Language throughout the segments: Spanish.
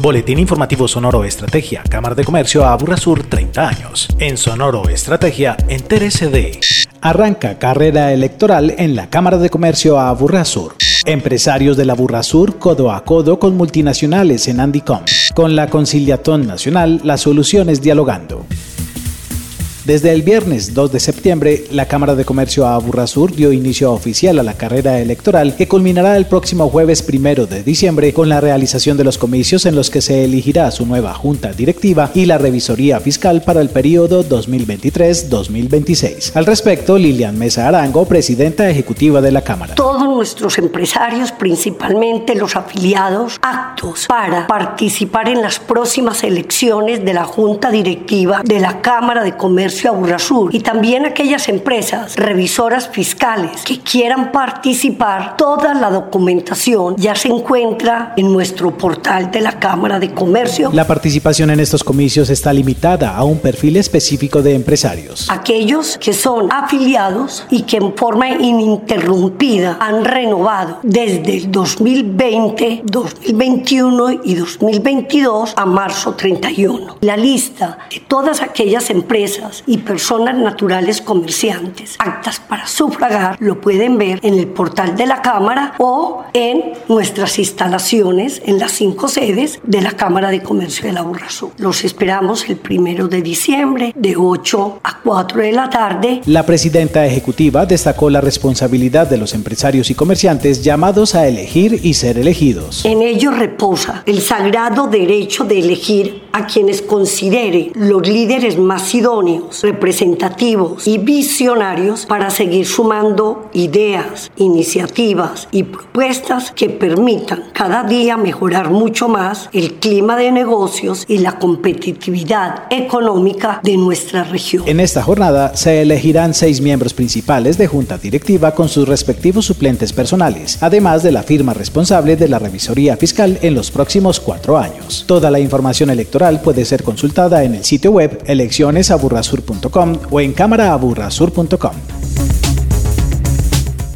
Boletín Informativo Sonoro Estrategia, Cámara de Comercio Aburrasur 30 años. En Sonoro Estrategia, entérese de... Arranca carrera electoral en la Cámara de Comercio Aburrasur. Empresarios de la Burrasur codo a codo con multinacionales en Andicom. Con la Conciliatón Nacional, las soluciones dialogando. Desde el viernes 2 de septiembre, la Cámara de Comercio Aburrasur dio inicio oficial a la carrera electoral que culminará el próximo jueves 1 de diciembre con la realización de los comicios en los que se elegirá su nueva junta directiva y la revisoría fiscal para el periodo 2023-2026. Al respecto, Lilian Mesa Arango, presidenta ejecutiva de la Cámara. Todos nuestros empresarios, principalmente los afiliados, actos para participar en las próximas elecciones de la junta directiva de la Cámara de Comercio Comercio y también aquellas empresas revisoras fiscales que quieran participar, toda la documentación ya se encuentra en nuestro portal de la Cámara de Comercio. La participación en estos comicios está limitada a un perfil específico de empresarios. Aquellos que son afiliados y que en forma ininterrumpida han renovado desde el 2020, 2021 y 2022 a marzo 31. La lista de todas aquellas empresas y personas naturales comerciantes actas para sufragar lo pueden ver en el portal de la Cámara o en nuestras instalaciones en las cinco sedes de la Cámara de Comercio de la Burrasú. Los esperamos el primero de diciembre de 8 a 4 de la tarde. La presidenta ejecutiva destacó la responsabilidad de los empresarios y comerciantes llamados a elegir y ser elegidos. En ellos reposa el sagrado derecho de elegir a quienes considere los líderes más idóneos representativos y visionarios para seguir sumando ideas, iniciativas y propuestas que permitan cada día mejorar mucho más el clima de negocios y la competitividad económica de nuestra región. En esta jornada se elegirán seis miembros principales de junta directiva con sus respectivos suplentes personales, además de la firma responsable de la revisoría fiscal en los próximos cuatro años. Toda la información electoral puede ser consultada en el sitio web eleccionesaburrasur o en cámaraaburrasur.com.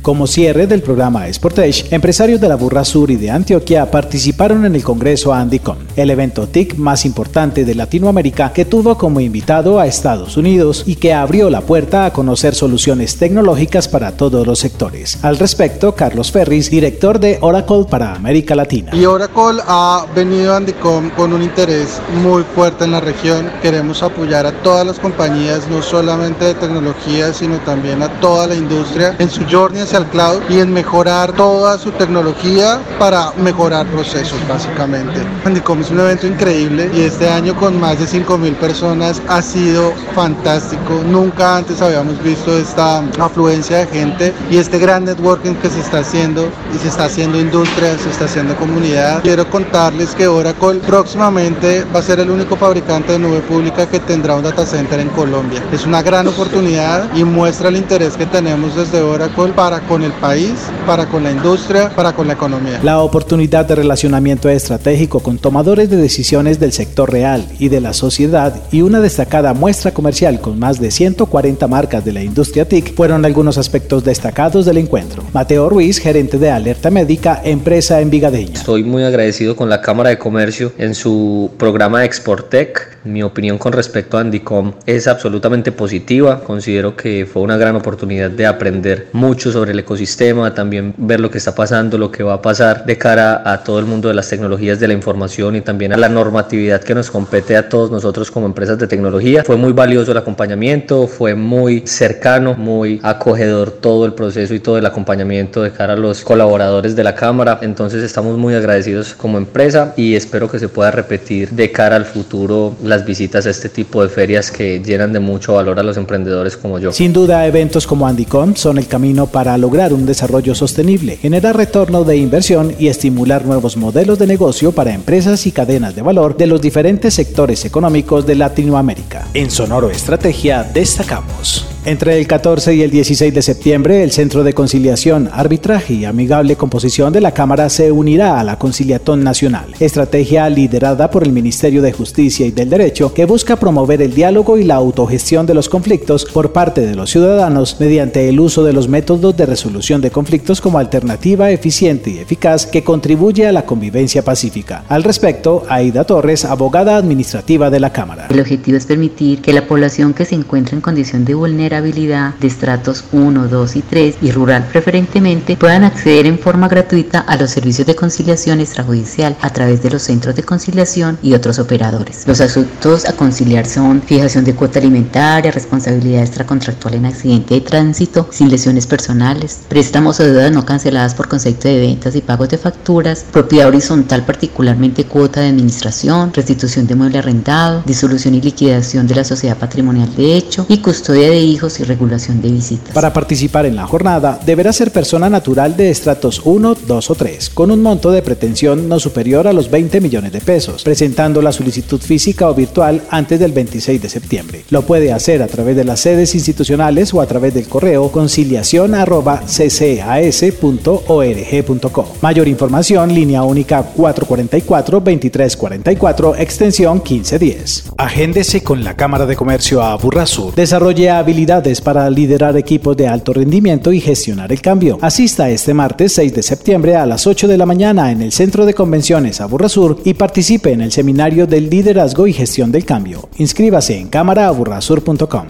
Como cierre del programa Sportage, empresarios de la Burra Sur y de Antioquia participaron en el Congreso Andicom, el evento TIC más importante de Latinoamérica que tuvo como invitado a Estados Unidos y que abrió la puerta a conocer soluciones tecnológicas para todos los sectores. Al respecto, Carlos Ferris, director de Oracle para América Latina. Y Oracle ha venido a Andicom con un interés muy fuerte en la región. Queremos apoyar a todas las compañías, no solamente de tecnología, sino también a toda la industria en su journey al cloud y en mejorar toda su tecnología para mejorar procesos básicamente. Andicom es un evento increíble y este año con más de 5.000 personas ha sido fantástico. Nunca antes habíamos visto esta afluencia de gente y este gran networking que se está haciendo y se está haciendo industria, se está haciendo comunidad. Quiero contarles que Oracle próximamente va a ser el único fabricante de nube pública que tendrá un data center en Colombia. Es una gran oportunidad y muestra el interés que tenemos desde Oracle para con el país, para con la industria, para con la economía. La oportunidad de relacionamiento estratégico con tomadores de decisiones del sector real y de la sociedad y una destacada muestra comercial con más de 140 marcas de la industria TIC fueron algunos aspectos destacados del encuentro. Mateo Ruiz, gerente de Alerta Médica, empresa en Vigadeña. Estoy muy agradecido con la Cámara de Comercio en su programa Exportec. Mi opinión con respecto a Andicom es absolutamente positiva. Considero que fue una gran oportunidad de aprender mucho sobre el ecosistema, también ver lo que está pasando, lo que va a pasar de cara a todo el mundo de las tecnologías de la información y también a la normatividad que nos compete a todos nosotros como empresas de tecnología. Fue muy valioso el acompañamiento, fue muy cercano, muy acogedor todo el proceso y todo el acompañamiento de cara a los colaboradores de la Cámara. Entonces estamos muy agradecidos como empresa y espero que se pueda repetir de cara al futuro las visitas a este tipo de ferias que llenan de mucho valor a los emprendedores como yo. Sin duda, eventos como Andicom son el camino para lograr un desarrollo sostenible, generar retorno de inversión y estimular nuevos modelos de negocio para empresas y cadenas de valor de los diferentes sectores económicos de Latinoamérica. En Sonoro Estrategia destacamos. Entre el 14 y el 16 de septiembre, el Centro de Conciliación, Arbitraje y Amigable Composición de la Cámara se unirá a la Conciliatón Nacional, estrategia liderada por el Ministerio de Justicia y del Derecho que busca promover el diálogo y la autogestión de los conflictos por parte de los ciudadanos mediante el uso de los métodos de resolución de conflictos como alternativa eficiente y eficaz que contribuye a la convivencia pacífica. Al respecto, Aida Torres, abogada administrativa de la Cámara. El objetivo es permitir que la población que se encuentra en condición de vulnerabilidad de estratos 1, 2 y 3 y rural preferentemente puedan acceder en forma gratuita a los servicios de conciliación extrajudicial a través de los centros de conciliación y otros operadores. Los asuntos a conciliar son fijación de cuota alimentaria, responsabilidad extracontractual en accidente de tránsito, sin lesiones personales, préstamos o deudas no canceladas por concepto de ventas y pagos de facturas, propiedad horizontal particularmente cuota de administración, restitución de mueble arrendado, disolución y liquidación de la sociedad patrimonial de hecho y custodia de hijos y regulación de visitas. Para participar en la jornada deberá ser persona natural de estratos 1, 2 o 3, con un monto de pretensión no superior a los 20 millones de pesos, presentando la solicitud física o virtual antes del 26 de septiembre. Lo puede hacer a través de las sedes institucionales o a través del correo conciliación.ccas.org.co. Mayor información, línea única 444-2344, extensión 1510. Agéndese con la Cámara de Comercio a Burrasur. Desarrolle habilidades para liderar equipos de alto rendimiento y gestionar el cambio. Asista este martes 6 de septiembre a las 8 de la mañana en el Centro de Convenciones a Burrasur y participe en el seminario del liderazgo y gestión del cambio. Inscríbase en cámaraaburrasur.com.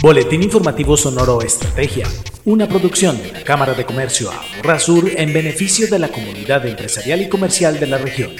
Boletín Informativo Sonoro Estrategia, una producción de la Cámara de Comercio Aburrasur en beneficio de la comunidad empresarial y comercial de la región.